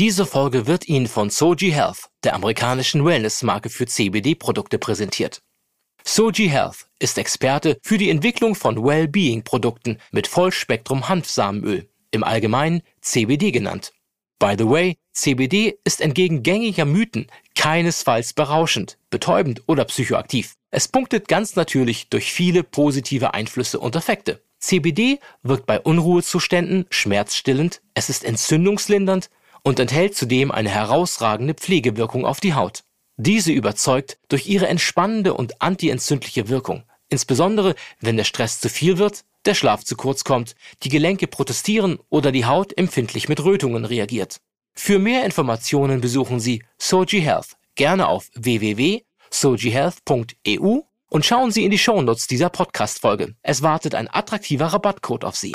Diese Folge wird Ihnen von Soji Health, der amerikanischen Wellness-Marke für CBD-Produkte, präsentiert. Soji Health ist Experte für die Entwicklung von Well-Being-Produkten mit Vollspektrum-Hanfsamenöl, im Allgemeinen CBD genannt. By the way, CBD ist entgegen gängiger Mythen keinesfalls berauschend, betäubend oder psychoaktiv. Es punktet ganz natürlich durch viele positive Einflüsse und Effekte. CBD wirkt bei Unruhezuständen schmerzstillend, es ist entzündungslindernd und enthält zudem eine herausragende Pflegewirkung auf die Haut. Diese überzeugt durch ihre entspannende und antientzündliche Wirkung, insbesondere wenn der Stress zu viel wird, der Schlaf zu kurz kommt, die Gelenke protestieren oder die Haut empfindlich mit Rötungen reagiert. Für mehr Informationen besuchen Sie Soji Health gerne auf www.sojihealth.eu und schauen Sie in die Shownotes dieser Podcast-Folge. Es wartet ein attraktiver Rabattcode auf Sie.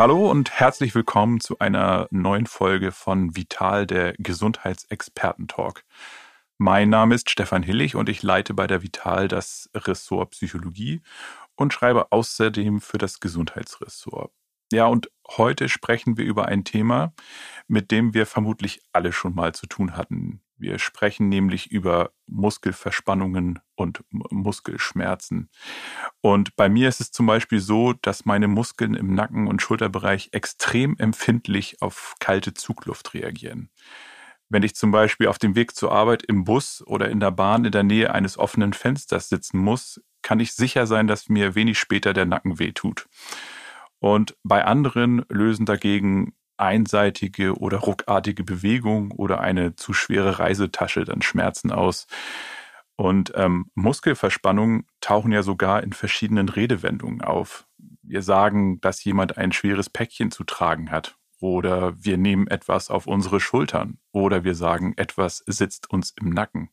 Hallo und herzlich willkommen zu einer neuen Folge von Vital, der Gesundheitsexperten-Talk. Mein Name ist Stefan Hillig und ich leite bei der Vital das Ressort Psychologie und schreibe außerdem für das Gesundheitsressort. Ja, und heute sprechen wir über ein Thema, mit dem wir vermutlich alle schon mal zu tun hatten. Wir sprechen nämlich über Muskelverspannungen und Muskelschmerzen. Und bei mir ist es zum Beispiel so, dass meine Muskeln im Nacken- und Schulterbereich extrem empfindlich auf kalte Zugluft reagieren. Wenn ich zum Beispiel auf dem Weg zur Arbeit im Bus oder in der Bahn in der Nähe eines offenen Fensters sitzen muss, kann ich sicher sein, dass mir wenig später der Nacken wehtut. Und bei anderen lösen dagegen einseitige oder ruckartige Bewegung oder eine zu schwere Reisetasche dann Schmerzen aus. Und ähm, Muskelverspannungen tauchen ja sogar in verschiedenen Redewendungen auf. Wir sagen, dass jemand ein schweres Päckchen zu tragen hat. Oder wir nehmen etwas auf unsere Schultern. Oder wir sagen, etwas sitzt uns im Nacken.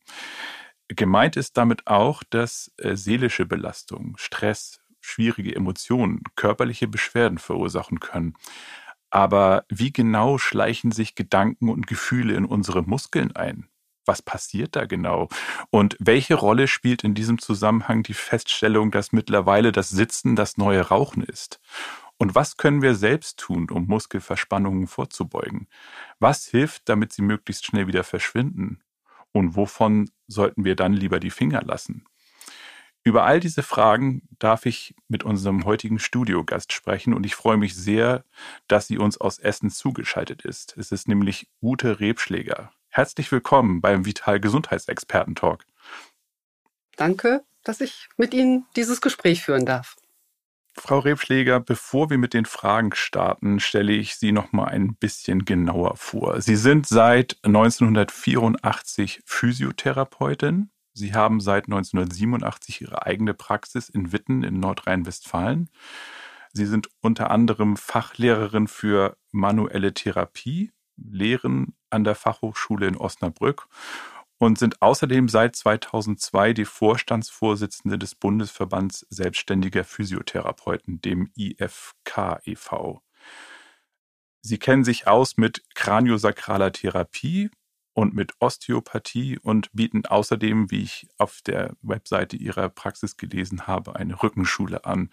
Gemeint ist damit auch, dass äh, seelische Belastung, Stress, schwierige Emotionen, körperliche Beschwerden verursachen können. Aber wie genau schleichen sich Gedanken und Gefühle in unsere Muskeln ein? Was passiert da genau? Und welche Rolle spielt in diesem Zusammenhang die Feststellung, dass mittlerweile das Sitzen das neue Rauchen ist? Und was können wir selbst tun, um Muskelverspannungen vorzubeugen? Was hilft, damit sie möglichst schnell wieder verschwinden? Und wovon sollten wir dann lieber die Finger lassen? Über all diese Fragen darf ich mit unserem heutigen Studiogast sprechen und ich freue mich sehr, dass sie uns aus Essen zugeschaltet ist. Es ist nämlich Ute Rebschläger. Herzlich willkommen beim Vital Gesundheitsexperten Talk. Danke, dass ich mit Ihnen dieses Gespräch führen darf. Frau Rebschläger, bevor wir mit den Fragen starten, stelle ich Sie noch mal ein bisschen genauer vor. Sie sind seit 1984 Physiotherapeutin, Sie haben seit 1987 Ihre eigene Praxis in Witten in Nordrhein-Westfalen. Sie sind unter anderem Fachlehrerin für manuelle Therapie, lehren an der Fachhochschule in Osnabrück und sind außerdem seit 2002 die Vorstandsvorsitzende des Bundesverbands Selbstständiger Physiotherapeuten, dem IFK e.V. Sie kennen sich aus mit kraniosakraler Therapie, und mit Osteopathie und bieten außerdem, wie ich auf der Webseite ihrer Praxis gelesen habe, eine Rückenschule an.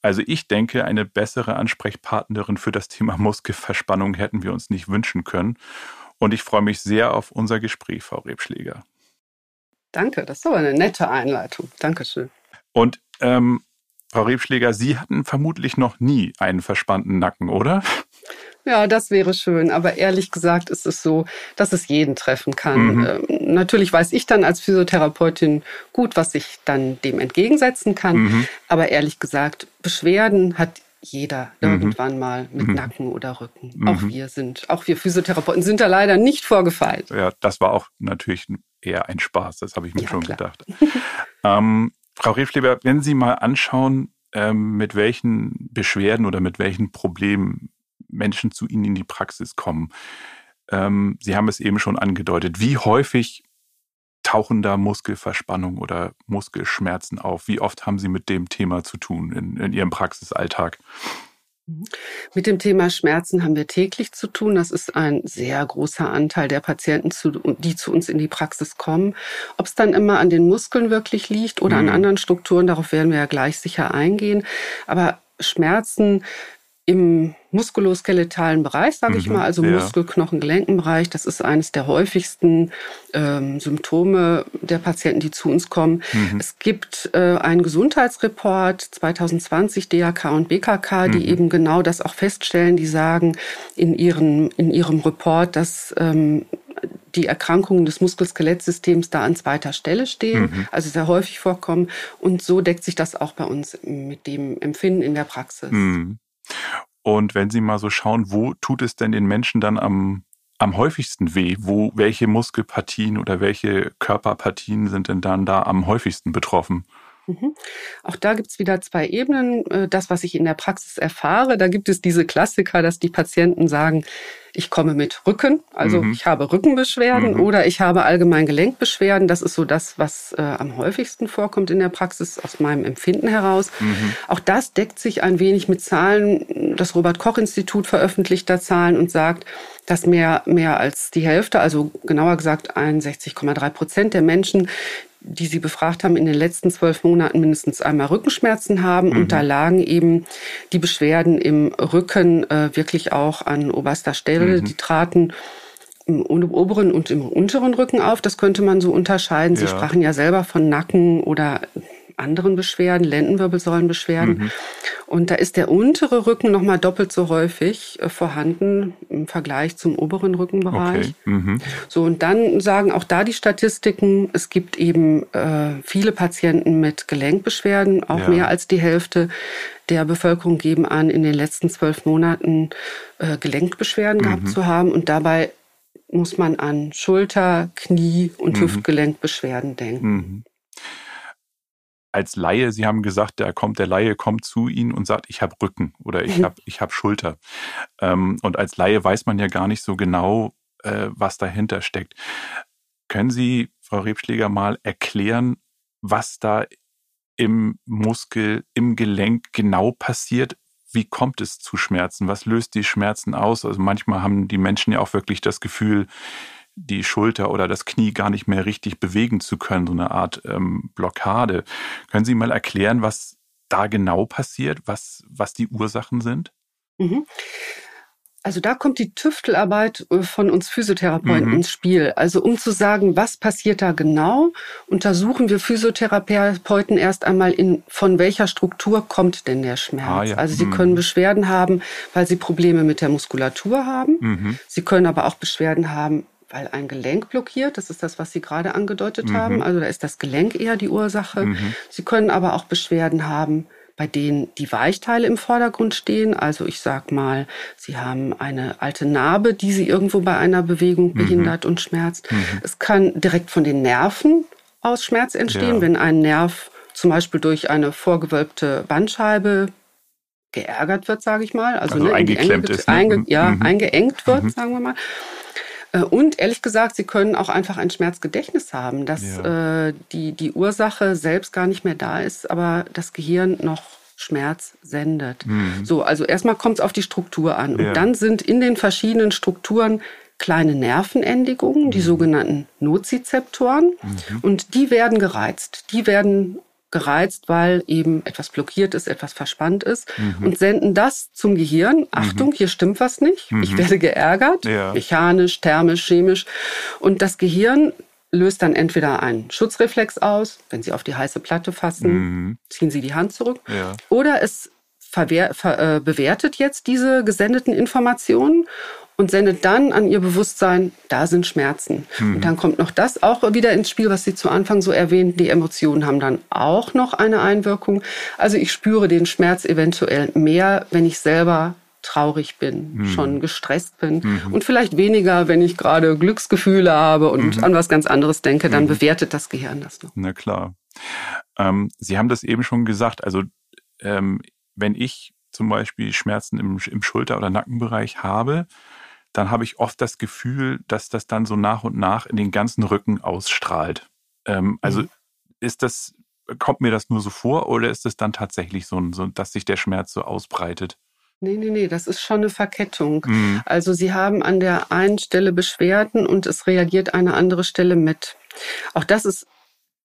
Also ich denke, eine bessere Ansprechpartnerin für das Thema Muskelverspannung hätten wir uns nicht wünschen können. Und ich freue mich sehr auf unser Gespräch, Frau Rebschläger. Danke, das ist aber eine nette Einleitung. Dankeschön. Und ähm, Frau Rebschläger, Sie hatten vermutlich noch nie einen verspannten Nacken, oder? Ja, das wäre schön. Aber ehrlich gesagt ist es so, dass es jeden treffen kann. Mhm. Ähm, natürlich weiß ich dann als Physiotherapeutin gut, was ich dann dem entgegensetzen kann. Mhm. Aber ehrlich gesagt, Beschwerden hat jeder mhm. irgendwann mal mit mhm. Nacken oder Rücken. Mhm. Auch wir sind, auch wir Physiotherapeuten sind da leider nicht vorgefeilt. Ja, das war auch natürlich eher ein Spaß. Das habe ich mir ja, schon klar. gedacht. ähm, Frau Riefleber, wenn Sie mal anschauen, ähm, mit welchen Beschwerden oder mit welchen Problemen Menschen zu Ihnen in die Praxis kommen. Ähm, Sie haben es eben schon angedeutet. Wie häufig tauchen da Muskelverspannung oder Muskelschmerzen auf? Wie oft haben Sie mit dem Thema zu tun in, in Ihrem Praxisalltag? Mhm. Mit dem Thema Schmerzen haben wir täglich zu tun. Das ist ein sehr großer Anteil der Patienten, die zu uns in die Praxis kommen. Ob es dann immer an den Muskeln wirklich liegt oder mhm. an anderen Strukturen, darauf werden wir ja gleich sicher eingehen. Aber Schmerzen im muskuloskeletalen Bereich, sage ich mhm, mal, also ja. Muskel-Knochen-Gelenkenbereich. Das ist eines der häufigsten ähm, Symptome der Patienten, die zu uns kommen. Mhm. Es gibt äh, einen Gesundheitsreport 2020 DAK und BKK, die mhm. eben genau das auch feststellen. Die sagen in ihren in ihrem Report, dass ähm, die Erkrankungen des Muskel-Skelettsystems da an zweiter Stelle stehen, mhm. also sehr häufig vorkommen. Und so deckt sich das auch bei uns mit dem Empfinden in der Praxis. Mhm. Und wenn Sie mal so schauen, wo tut es denn den Menschen dann am, am häufigsten weh? Wo, welche Muskelpartien oder welche Körperpartien sind denn dann da am häufigsten betroffen? Mhm. Auch da gibt es wieder zwei Ebenen. Äh, das, was ich in der Praxis erfahre, da gibt es diese Klassiker, dass die Patienten sagen, ich komme mit Rücken, also mhm. ich habe Rückenbeschwerden mhm. oder ich habe allgemein Gelenkbeschwerden. Das ist so das, was äh, am häufigsten vorkommt in der Praxis aus meinem Empfinden heraus. Mhm. Auch das deckt sich ein wenig mit Zahlen. Das Robert Koch Institut veröffentlicht da Zahlen und sagt, dass mehr, mehr als die Hälfte, also genauer gesagt 61,3 Prozent der Menschen, die sie befragt haben, in den letzten zwölf Monaten mindestens einmal Rückenschmerzen haben. Mhm. Und da lagen eben die Beschwerden im Rücken äh, wirklich auch an oberster Stelle. Mhm. Die traten im oberen und im unteren Rücken auf. Das könnte man so unterscheiden. Sie ja. sprachen ja selber von Nacken oder anderen Beschwerden, Lendenwirbelsäulenbeschwerden. Mhm. Und da ist der untere Rücken nochmal doppelt so häufig äh, vorhanden im Vergleich zum oberen Rückenbereich. Okay. Mhm. So, und dann sagen auch da die Statistiken, es gibt eben äh, viele Patienten mit Gelenkbeschwerden, auch ja. mehr als die Hälfte der Bevölkerung geben an, in den letzten zwölf Monaten äh, Gelenkbeschwerden mhm. gehabt zu haben. Und dabei muss man an Schulter, Knie und mhm. Hüftgelenkbeschwerden denken. Als Laie, Sie haben gesagt, der kommt, der Laie kommt zu Ihnen und sagt, ich habe Rücken oder ich mhm. habe ich hab Schulter. Ähm, und als Laie weiß man ja gar nicht so genau, äh, was dahinter steckt. Können Sie, Frau Rebschläger, mal erklären, was da im Muskel, im Gelenk genau passiert? Wie kommt es zu Schmerzen? Was löst die Schmerzen aus? Also manchmal haben die Menschen ja auch wirklich das Gefühl, die Schulter oder das Knie gar nicht mehr richtig bewegen zu können, so eine Art ähm, Blockade. Können Sie mal erklären, was da genau passiert, was, was die Ursachen sind? Mhm. Also da kommt die Tüftelarbeit äh, von uns Physiotherapeuten mhm. ins Spiel. Also um zu sagen, was passiert da genau, untersuchen wir Physiotherapeuten erst einmal in, von welcher Struktur kommt denn der Schmerz. Ah, ja. Also sie mhm. können Beschwerden haben, weil sie Probleme mit der Muskulatur haben. Mhm. Sie können aber auch Beschwerden haben, weil ein Gelenk blockiert. Das ist das, was Sie gerade angedeutet mhm. haben. Also da ist das Gelenk eher die Ursache. Mhm. Sie können aber auch Beschwerden haben, bei denen die Weichteile im Vordergrund stehen. Also ich sag mal, Sie haben eine alte Narbe, die Sie irgendwo bei einer Bewegung mhm. behindert mhm. und schmerzt. Mhm. Es kann direkt von den Nerven aus Schmerz entstehen, ja. wenn ein Nerv zum Beispiel durch eine vorgewölbte Bandscheibe geärgert wird, sage ich mal. Also, also ne, eingeklemmt ist. Ne? Einge, ja, mhm. eingeengt wird, sagen wir mal. Äh, und ehrlich gesagt, sie können auch einfach ein Schmerzgedächtnis haben, dass ja. äh, die, die Ursache selbst gar nicht mehr da ist, aber das Gehirn noch Schmerz sendet. Mhm. So, also erstmal kommt es auf die Struktur an. Ja. Und dann sind in den verschiedenen Strukturen kleine Nervenendigungen, mhm. die sogenannten Nozizeptoren. Mhm. Und die werden gereizt. Die werden gereizt, weil eben etwas blockiert ist, etwas verspannt ist mhm. und senden das zum Gehirn. Achtung, mhm. hier stimmt was nicht. Mhm. Ich werde geärgert, ja. mechanisch, thermisch, chemisch. Und das Gehirn löst dann entweder einen Schutzreflex aus, wenn Sie auf die heiße Platte fassen, mhm. ziehen Sie die Hand zurück, ja. oder es verwehr, ver, äh, bewertet jetzt diese gesendeten Informationen und sendet dann an ihr Bewusstsein, da sind Schmerzen. Mhm. Und dann kommt noch das auch wieder ins Spiel, was Sie zu Anfang so erwähnten. Die Emotionen haben dann auch noch eine Einwirkung. Also ich spüre den Schmerz eventuell mehr, wenn ich selber traurig bin, mhm. schon gestresst bin mhm. und vielleicht weniger, wenn ich gerade Glücksgefühle habe und mhm. an was ganz anderes denke, dann mhm. bewertet das Gehirn das noch. Na klar. Ähm, Sie haben das eben schon gesagt, also ähm, wenn ich zum Beispiel Schmerzen im, im Schulter- oder Nackenbereich habe, dann habe ich oft das Gefühl, dass das dann so nach und nach in den ganzen Rücken ausstrahlt. Ähm, also mhm. ist das, kommt mir das nur so vor oder ist es dann tatsächlich so, so, dass sich der Schmerz so ausbreitet? Nee, nee, nee, das ist schon eine Verkettung. Mhm. Also Sie haben an der einen Stelle Beschwerden und es reagiert eine andere Stelle mit. Auch das ist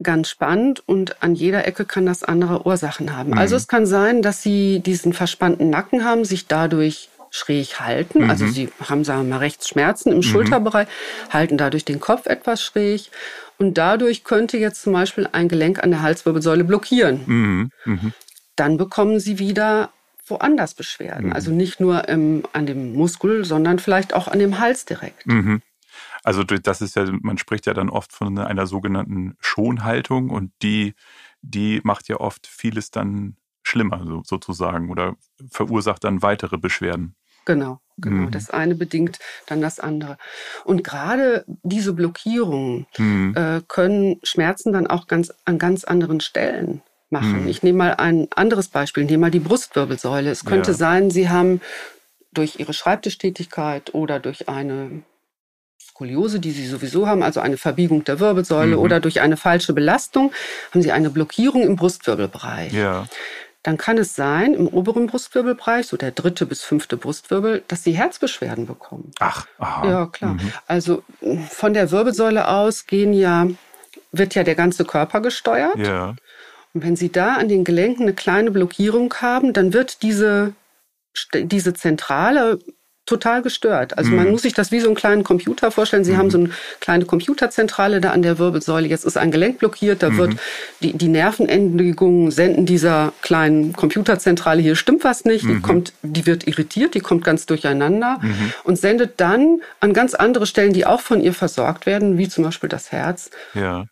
ganz spannend und an jeder Ecke kann das andere Ursachen haben. Mhm. Also es kann sein, dass Sie diesen verspannten Nacken haben, sich dadurch schräg halten. Mhm. Also Sie haben, sagen wir mal, rechts Schmerzen im mhm. Schulterbereich, halten dadurch den Kopf etwas schräg und dadurch könnte jetzt zum Beispiel ein Gelenk an der Halswirbelsäule blockieren. Mhm. mhm. Dann bekommen Sie wieder woanders Beschwerden. Mhm. Also nicht nur ähm, an dem Muskel, sondern vielleicht auch an dem Hals direkt. Mhm. Also das ist ja, man spricht ja dann oft von einer sogenannten Schonhaltung und die, die macht ja oft vieles dann schlimmer so, sozusagen oder verursacht dann weitere Beschwerden. Genau, genau. Mhm. Das eine bedingt dann das andere. Und gerade diese Blockierungen mhm. äh, können Schmerzen dann auch ganz an ganz anderen Stellen machen. Mhm. Ich nehme mal ein anderes Beispiel, ich nehme mal die Brustwirbelsäule. Es könnte ja. sein, Sie haben durch Ihre Schreibtischtätigkeit oder durch eine Skoliose, die Sie sowieso haben, also eine Verbiegung der Wirbelsäule mhm. oder durch eine falsche Belastung, haben Sie eine Blockierung im Brustwirbelbereich. Ja. Dann kann es sein, im oberen Brustwirbelbereich, so der dritte bis fünfte Brustwirbel, dass Sie Herzbeschwerden bekommen. Ach, aha. Ja, klar. Mhm. Also von der Wirbelsäule aus gehen ja, wird ja der ganze Körper gesteuert. Ja. Und wenn Sie da an den Gelenken eine kleine Blockierung haben, dann wird diese, diese Zentrale total gestört. Also mhm. man muss sich das wie so einen kleinen Computer vorstellen. Sie mhm. haben so eine kleine Computerzentrale da an der Wirbelsäule. Jetzt ist ein Gelenk blockiert. Da mhm. wird die, die Nervenendigungen senden dieser kleinen Computerzentrale hier stimmt was nicht. Die mhm. kommt, die wird irritiert, die kommt ganz durcheinander mhm. und sendet dann an ganz andere Stellen, die auch von ihr versorgt werden, wie zum Beispiel das Herz. Ja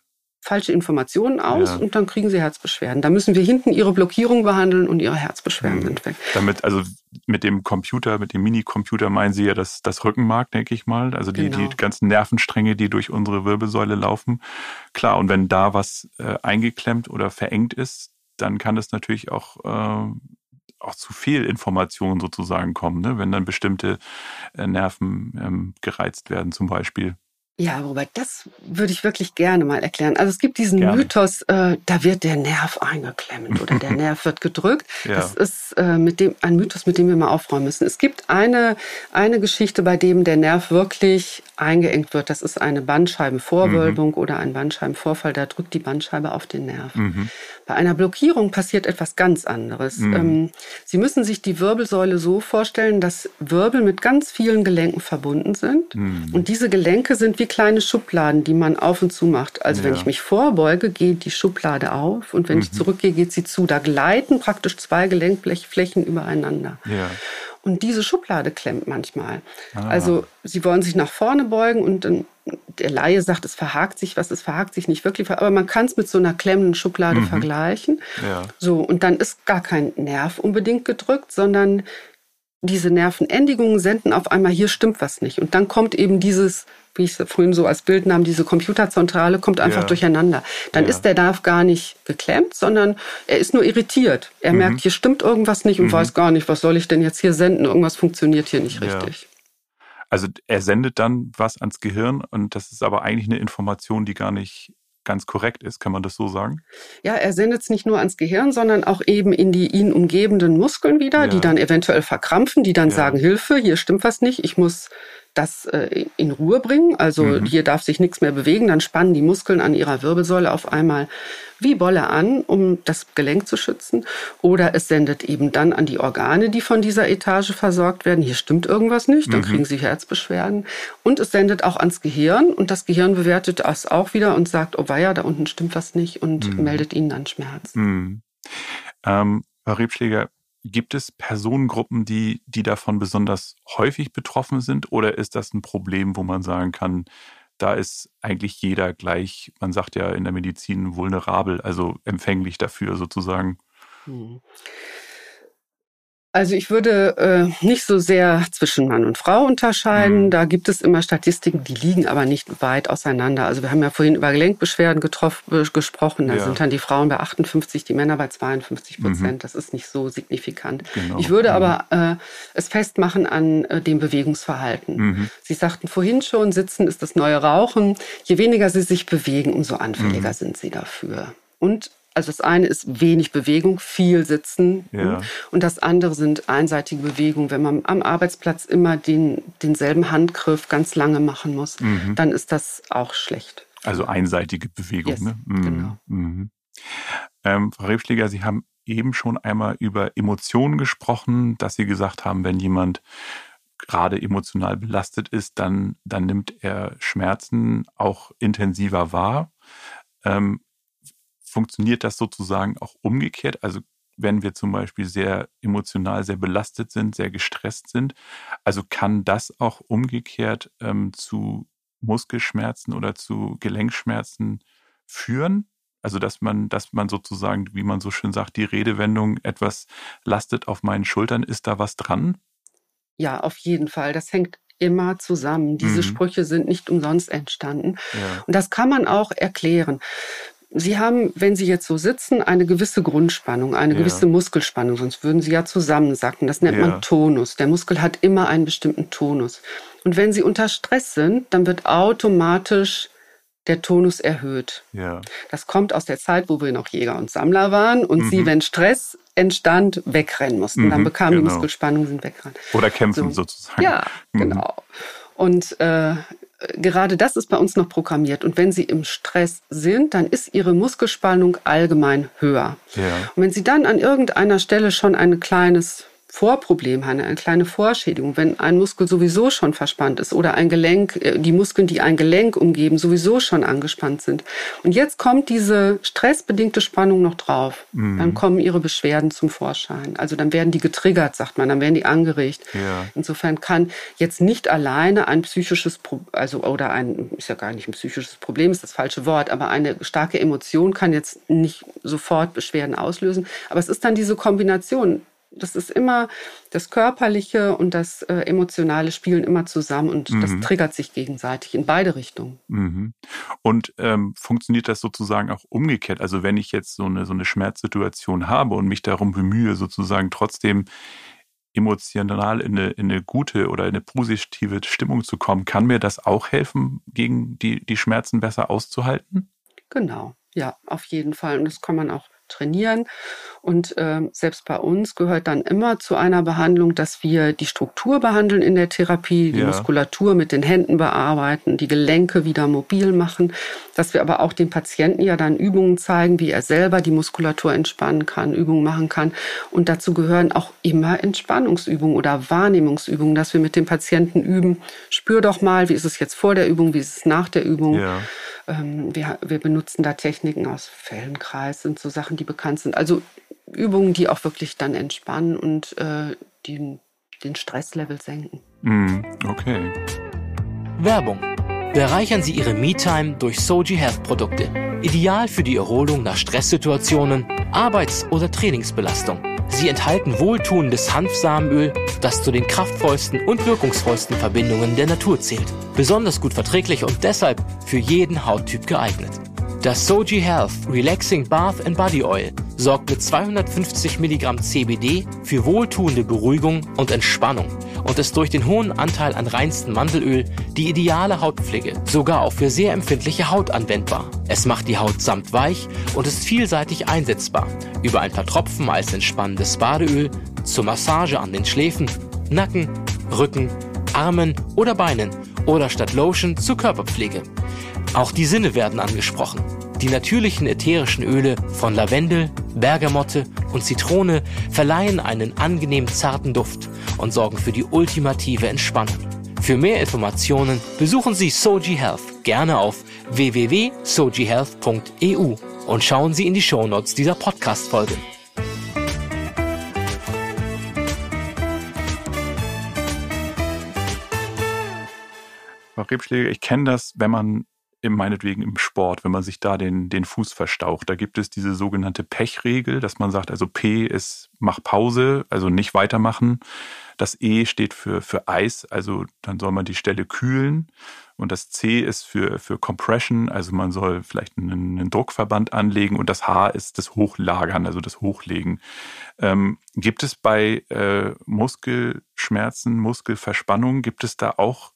falsche Informationen aus ja. und dann kriegen sie Herzbeschwerden. Da müssen wir hinten ihre Blockierung behandeln und ihre Herzbeschwerden mhm. sind weg. Damit, also mit dem Computer, mit dem Minicomputer meinen Sie ja das, das Rückenmark, denke ich mal. Also die, genau. die ganzen Nervenstränge, die durch unsere Wirbelsäule laufen. Klar, und wenn da was äh, eingeklemmt oder verengt ist, dann kann es natürlich auch äh, auch zu viel Informationen sozusagen kommen, ne? wenn dann bestimmte äh, Nerven ähm, gereizt werden zum Beispiel. Ja, Robert, das würde ich wirklich gerne mal erklären. Also es gibt diesen gerne. Mythos, äh, da wird der Nerv eingeklemmt oder der Nerv wird gedrückt. Ja. Das ist äh, mit dem ein Mythos, mit dem wir mal aufräumen müssen. Es gibt eine eine Geschichte, bei dem der Nerv wirklich eingeengt wird. Das ist eine Bandscheibenvorwölbung mhm. oder ein Bandscheibenvorfall. Da drückt die Bandscheibe auf den Nerv. Mhm. Bei einer Blockierung passiert etwas ganz anderes. Mhm. Ähm, Sie müssen sich die Wirbelsäule so vorstellen, dass Wirbel mit ganz vielen Gelenken verbunden sind mhm. und diese Gelenke sind wie kleine Schubladen, die man auf und zu macht. Also ja. wenn ich mich vorbeuge, geht die Schublade auf und wenn mhm. ich zurückgehe, geht sie zu. Da gleiten praktisch zwei Gelenkflächen übereinander. Ja. Und diese Schublade klemmt manchmal. Ah. Also sie wollen sich nach vorne beugen und dann der Laie sagt, es verhakt sich was, es verhakt sich nicht wirklich, aber man kann es mit so einer klemmenden Schublade mhm. vergleichen. Ja. So, und dann ist gar kein Nerv unbedingt gedrückt, sondern diese Nervenendigungen senden auf einmal, hier stimmt was nicht. Und dann kommt eben dieses wie ich es vorhin so als Bild nahm, diese Computerzentrale kommt einfach ja. durcheinander. Dann ja. ist der Nerv gar nicht geklemmt, sondern er ist nur irritiert. Er mhm. merkt, hier stimmt irgendwas nicht und mhm. weiß gar nicht, was soll ich denn jetzt hier senden? Irgendwas funktioniert hier nicht richtig. Also er sendet dann was ans Gehirn und das ist aber eigentlich eine Information, die gar nicht ganz korrekt ist, kann man das so sagen? Ja, er sendet es nicht nur ans Gehirn, sondern auch eben in die ihn umgebenden Muskeln wieder, ja. die dann eventuell verkrampfen, die dann ja. sagen, Hilfe, hier stimmt was nicht, ich muss das äh, in Ruhe bringen. Also mhm. hier darf sich nichts mehr bewegen. Dann spannen die Muskeln an ihrer Wirbelsäule auf einmal wie Bolle an, um das Gelenk zu schützen. Oder es sendet eben dann an die Organe, die von dieser Etage versorgt werden. Hier stimmt irgendwas nicht, dann mhm. kriegen sie Herzbeschwerden. Und es sendet auch ans Gehirn und das Gehirn bewertet das auch wieder und sagt, oh weia, da unten stimmt was nicht und mhm. meldet ihnen dann Schmerz. Mhm. Ähm, Frau Rebschläger, Gibt es Personengruppen, die, die davon besonders häufig betroffen sind? Oder ist das ein Problem, wo man sagen kann, da ist eigentlich jeder gleich, man sagt ja in der Medizin vulnerabel, also empfänglich dafür sozusagen? Hm. Also ich würde äh, nicht so sehr zwischen Mann und Frau unterscheiden. Mhm. Da gibt es immer Statistiken, die liegen aber nicht weit auseinander. Also wir haben ja vorhin über Gelenkbeschwerden getroffen, äh, gesprochen. Da ja. sind dann die Frauen bei 58, die Männer bei 52 Prozent. Mhm. Das ist nicht so signifikant. Genau. Ich würde mhm. aber äh, es festmachen an äh, dem Bewegungsverhalten. Mhm. Sie sagten vorhin schon, Sitzen ist das neue Rauchen. Je weniger Sie sich bewegen, umso anfälliger mhm. sind Sie dafür. Und also das eine ist wenig Bewegung, viel Sitzen. Ja. Und das andere sind einseitige Bewegungen. Wenn man am Arbeitsplatz immer den, denselben Handgriff ganz lange machen muss, mhm. dann ist das auch schlecht. Also einseitige Bewegung. Yes, ne? mhm. Genau. Mhm. Ähm, Frau Rebschläger, Sie haben eben schon einmal über Emotionen gesprochen, dass Sie gesagt haben, wenn jemand gerade emotional belastet ist, dann, dann nimmt er Schmerzen auch intensiver wahr. Ähm, funktioniert das sozusagen auch umgekehrt? Also wenn wir zum Beispiel sehr emotional, sehr belastet sind, sehr gestresst sind. Also kann das auch umgekehrt ähm, zu Muskelschmerzen oder zu Gelenkschmerzen führen? Also dass man, dass man sozusagen, wie man so schön sagt, die Redewendung etwas lastet auf meinen Schultern, ist da was dran? Ja, auf jeden Fall. Das hängt immer zusammen. Diese mhm. Sprüche sind nicht umsonst entstanden. Ja. Und das kann man auch erklären. Sie haben, wenn Sie jetzt so sitzen, eine gewisse Grundspannung, eine ja. gewisse Muskelspannung, sonst würden Sie ja zusammensacken. Das nennt ja. man Tonus. Der Muskel hat immer einen bestimmten Tonus. Und wenn Sie unter Stress sind, dann wird automatisch der Tonus erhöht. Ja. Das kommt aus der Zeit, wo wir noch Jäger und Sammler waren und mhm. Sie, wenn Stress entstand, wegrennen mussten. Mhm, dann bekamen genau. die Muskelspannung, sind weggerannt. Oder kämpfen so. sozusagen. Ja, mhm. genau. Und äh, gerade das ist bei uns noch programmiert. Und wenn Sie im Stress sind, dann ist Ihre Muskelspannung allgemein höher. Ja. Und wenn Sie dann an irgendeiner Stelle schon ein kleines Vorproblem eine kleine Vorschädigung, wenn ein Muskel sowieso schon verspannt ist oder ein Gelenk, äh, die Muskeln, die ein Gelenk umgeben, sowieso schon angespannt sind. Und jetzt kommt diese stressbedingte Spannung noch drauf. Mhm. Dann kommen ihre Beschwerden zum Vorschein. Also dann werden die getriggert, sagt man, dann werden die angeregt. Ja. Insofern kann jetzt nicht alleine ein psychisches, also oder ein, ist ja gar nicht ein psychisches Problem, ist das falsche Wort, aber eine starke Emotion kann jetzt nicht sofort Beschwerden auslösen. Aber es ist dann diese Kombination das ist immer das Körperliche und das äh, Emotionale spielen immer zusammen und mhm. das triggert sich gegenseitig in beide Richtungen. Mhm. Und ähm, funktioniert das sozusagen auch umgekehrt? Also wenn ich jetzt so eine, so eine Schmerzsituation habe und mich darum bemühe, sozusagen trotzdem emotional in eine, in eine gute oder in eine positive Stimmung zu kommen, kann mir das auch helfen, gegen die, die Schmerzen besser auszuhalten? Genau, ja, auf jeden Fall. Und das kann man auch trainieren. Und äh, selbst bei uns gehört dann immer zu einer Behandlung, dass wir die Struktur behandeln in der Therapie, die ja. Muskulatur mit den Händen bearbeiten, die Gelenke wieder mobil machen, dass wir aber auch dem Patienten ja dann Übungen zeigen, wie er selber die Muskulatur entspannen kann, Übungen machen kann. Und dazu gehören auch immer Entspannungsübungen oder Wahrnehmungsübungen, dass wir mit dem Patienten üben, spür doch mal, wie ist es jetzt vor der Übung, wie ist es nach der Übung. Ja. Ähm, wir, wir benutzen da Techniken aus Fellenkreis, sind so Sachen, die bekannt sind. Also Übungen, die auch wirklich dann entspannen und äh, den, den Stresslevel senken. Mm, okay. Werbung. Bereichern Sie Ihre Me-Time durch Soji Health Produkte. Ideal für die Erholung nach Stresssituationen, Arbeits- oder Trainingsbelastung. Sie enthalten wohltuendes Hanfsamenöl, das zu den kraftvollsten und wirkungsvollsten Verbindungen der Natur zählt. Besonders gut verträglich und deshalb für jeden Hauttyp geeignet. Das Soji Health Relaxing Bath and Body Oil sorgt mit 250 Milligramm CBD für wohltuende Beruhigung und Entspannung und ist durch den hohen Anteil an reinstem Mandelöl die ideale Hautpflege, sogar auch für sehr empfindliche Haut anwendbar. Es macht die Haut samt weich und ist vielseitig einsetzbar, über ein paar Tropfen als entspannendes Badeöl, zur Massage an den Schläfen, Nacken, Rücken, Armen oder Beinen oder statt Lotion zur Körperpflege. Auch die Sinne werden angesprochen. Die natürlichen ätherischen Öle von Lavendel, Bergamotte und Zitrone verleihen einen angenehm zarten Duft und sorgen für die ultimative Entspannung. Für mehr Informationen besuchen Sie Soji Health gerne auf www.sojihealth.eu und schauen Sie in die Shownotes dieser Podcast-Folge. Ich kenne das, wenn man meinetwegen im Sport, wenn man sich da den, den Fuß verstaucht, da gibt es diese sogenannte Pechregel, dass man sagt, also P ist mach Pause, also nicht weitermachen. Das E steht für, für Eis, also dann soll man die Stelle kühlen. Und das C ist für, für Compression, also man soll vielleicht einen, einen Druckverband anlegen. Und das H ist das Hochlagern, also das Hochlegen. Ähm, gibt es bei äh, Muskelschmerzen, Muskelverspannungen, gibt es da auch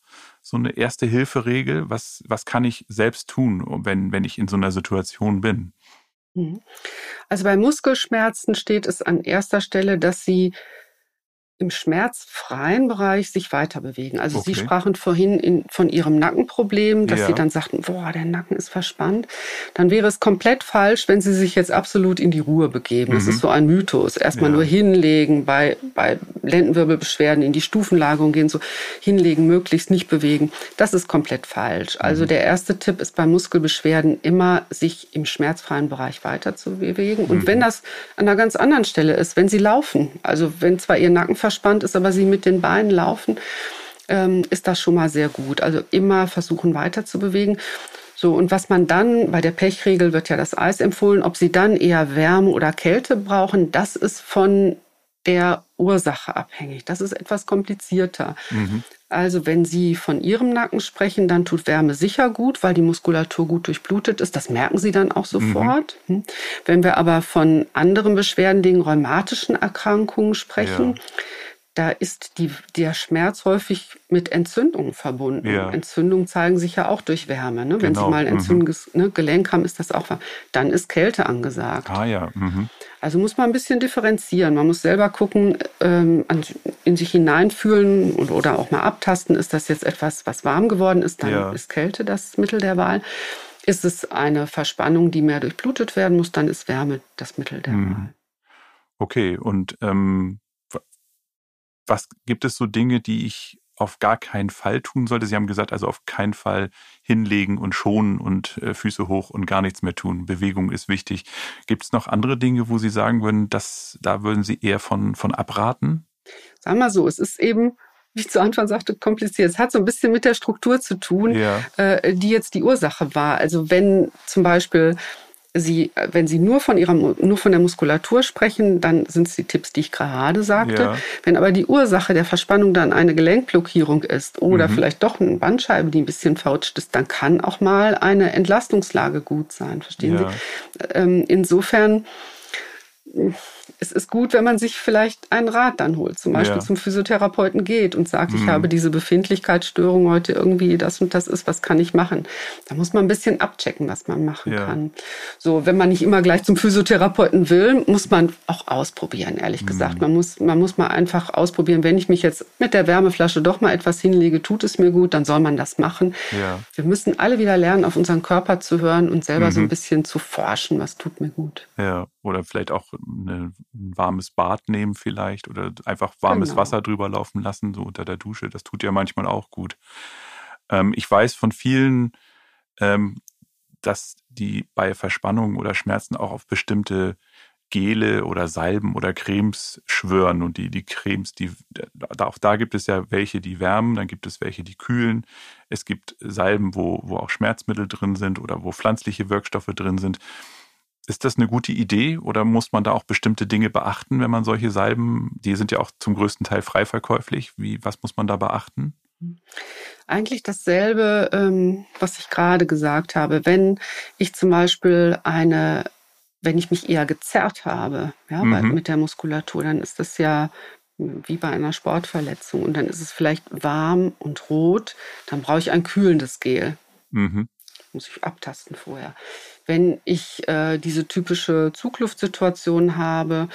so eine Erste-Hilfe-Regel? Was, was kann ich selbst tun, wenn, wenn ich in so einer Situation bin? Mhm. Also bei Muskelschmerzen steht es an erster Stelle, dass Sie im schmerzfreien Bereich sich weiter bewegen. Also okay. Sie sprachen vorhin in, von Ihrem Nackenproblem, dass ja. Sie dann sagten, boah, der Nacken ist verspannt. Dann wäre es komplett falsch, wenn Sie sich jetzt absolut in die Ruhe begeben. Mhm. Das ist so ein Mythos. Erstmal ja. nur hinlegen, bei, bei Lendenwirbelbeschwerden in die Stufenlagerung gehen, so hinlegen, möglichst nicht bewegen. Das ist komplett falsch. Also mhm. der erste Tipp ist bei Muskelbeschwerden immer, sich im schmerzfreien Bereich weiter zu bewegen. Und mhm. wenn das an einer ganz anderen Stelle ist, wenn Sie laufen, also wenn zwar Ihr Nacken verspannt ist, aber sie mit den Beinen laufen, ähm, ist das schon mal sehr gut. Also immer versuchen weiter zu bewegen. So, und was man dann, bei der Pechregel wird ja das Eis empfohlen, ob sie dann eher Wärme oder Kälte brauchen, das ist von der Ursache abhängig. Das ist etwas komplizierter. Mhm. Also wenn Sie von Ihrem Nacken sprechen, dann tut Wärme sicher gut, weil die Muskulatur gut durchblutet ist. Das merken Sie dann auch sofort. Mhm. Wenn wir aber von anderen Beschwerden, den rheumatischen Erkrankungen sprechen, ja da ist die, der Schmerz häufig mit Entzündungen verbunden. Ja. Entzündungen zeigen sich ja auch durch Wärme. Ne? Wenn Sie genau. mal ein entzündendes mhm. ne, Gelenk haben, ist das auch warm. Dann ist Kälte angesagt. Ah ja. Mhm. Also muss man ein bisschen differenzieren. Man muss selber gucken, ähm, in sich hineinfühlen und, oder auch mal abtasten. Ist das jetzt etwas, was warm geworden ist? Dann ja. ist Kälte das Mittel der Wahl. Ist es eine Verspannung, die mehr durchblutet werden muss, dann ist Wärme das Mittel der mhm. Wahl. Okay, und ähm was gibt es so Dinge, die ich auf gar keinen Fall tun sollte? Sie haben gesagt, also auf keinen Fall hinlegen und schonen und äh, Füße hoch und gar nichts mehr tun. Bewegung ist wichtig. Gibt es noch andere Dinge, wo Sie sagen würden, dass da würden Sie eher von, von abraten? Sagen wir so, es ist eben wie ich zu Anfang sagte, kompliziert. Es hat so ein bisschen mit der Struktur zu tun, ja. äh, die jetzt die Ursache war. Also wenn zum Beispiel Sie, wenn Sie nur von, ihrer, nur von der Muskulatur sprechen, dann sind es die Tipps, die ich gerade sagte. Ja. Wenn aber die Ursache der Verspannung dann eine Gelenkblockierung ist oder mhm. vielleicht doch eine Bandscheibe, die ein bisschen verrutscht ist, dann kann auch mal eine Entlastungslage gut sein. Verstehen ja. Sie? Ähm, insofern es ist gut, wenn man sich vielleicht einen Rat dann holt, zum Beispiel ja. zum Physiotherapeuten geht und sagt, mhm. ich habe diese Befindlichkeitsstörung heute irgendwie, das und das ist, was kann ich machen? Da muss man ein bisschen abchecken, was man machen ja. kann. So, wenn man nicht immer gleich zum Physiotherapeuten will, muss man auch ausprobieren, ehrlich mhm. gesagt. Man muss, man muss mal einfach ausprobieren, wenn ich mich jetzt mit der Wärmeflasche doch mal etwas hinlege, tut es mir gut, dann soll man das machen. Ja. Wir müssen alle wieder lernen, auf unseren Körper zu hören und selber mhm. so ein bisschen zu forschen, was tut mir gut. Ja, oder vielleicht auch eine ein warmes Bad nehmen vielleicht oder einfach warmes genau. Wasser drüber laufen lassen, so unter der Dusche. Das tut ja manchmal auch gut. Ähm, ich weiß von vielen, ähm, dass die bei Verspannungen oder Schmerzen auch auf bestimmte Gele oder Salben oder Cremes schwören. Und die, die Cremes, die, da, auch da gibt es ja welche, die wärmen, dann gibt es welche, die kühlen. Es gibt Salben, wo, wo auch Schmerzmittel drin sind oder wo pflanzliche Wirkstoffe drin sind. Ist das eine gute Idee oder muss man da auch bestimmte Dinge beachten, wenn man solche Salben, die sind ja auch zum größten Teil frei verkäuflich, wie, was muss man da beachten? Eigentlich dasselbe, ähm, was ich gerade gesagt habe. Wenn ich zum Beispiel eine, wenn ich mich eher gezerrt habe, ja, mhm. mit der Muskulatur, dann ist das ja wie bei einer Sportverletzung und dann ist es vielleicht warm und rot, dann brauche ich ein kühlendes Gel. Mhm. Muss ich abtasten vorher. Wenn ich äh, diese typische Zugluftsituation habe,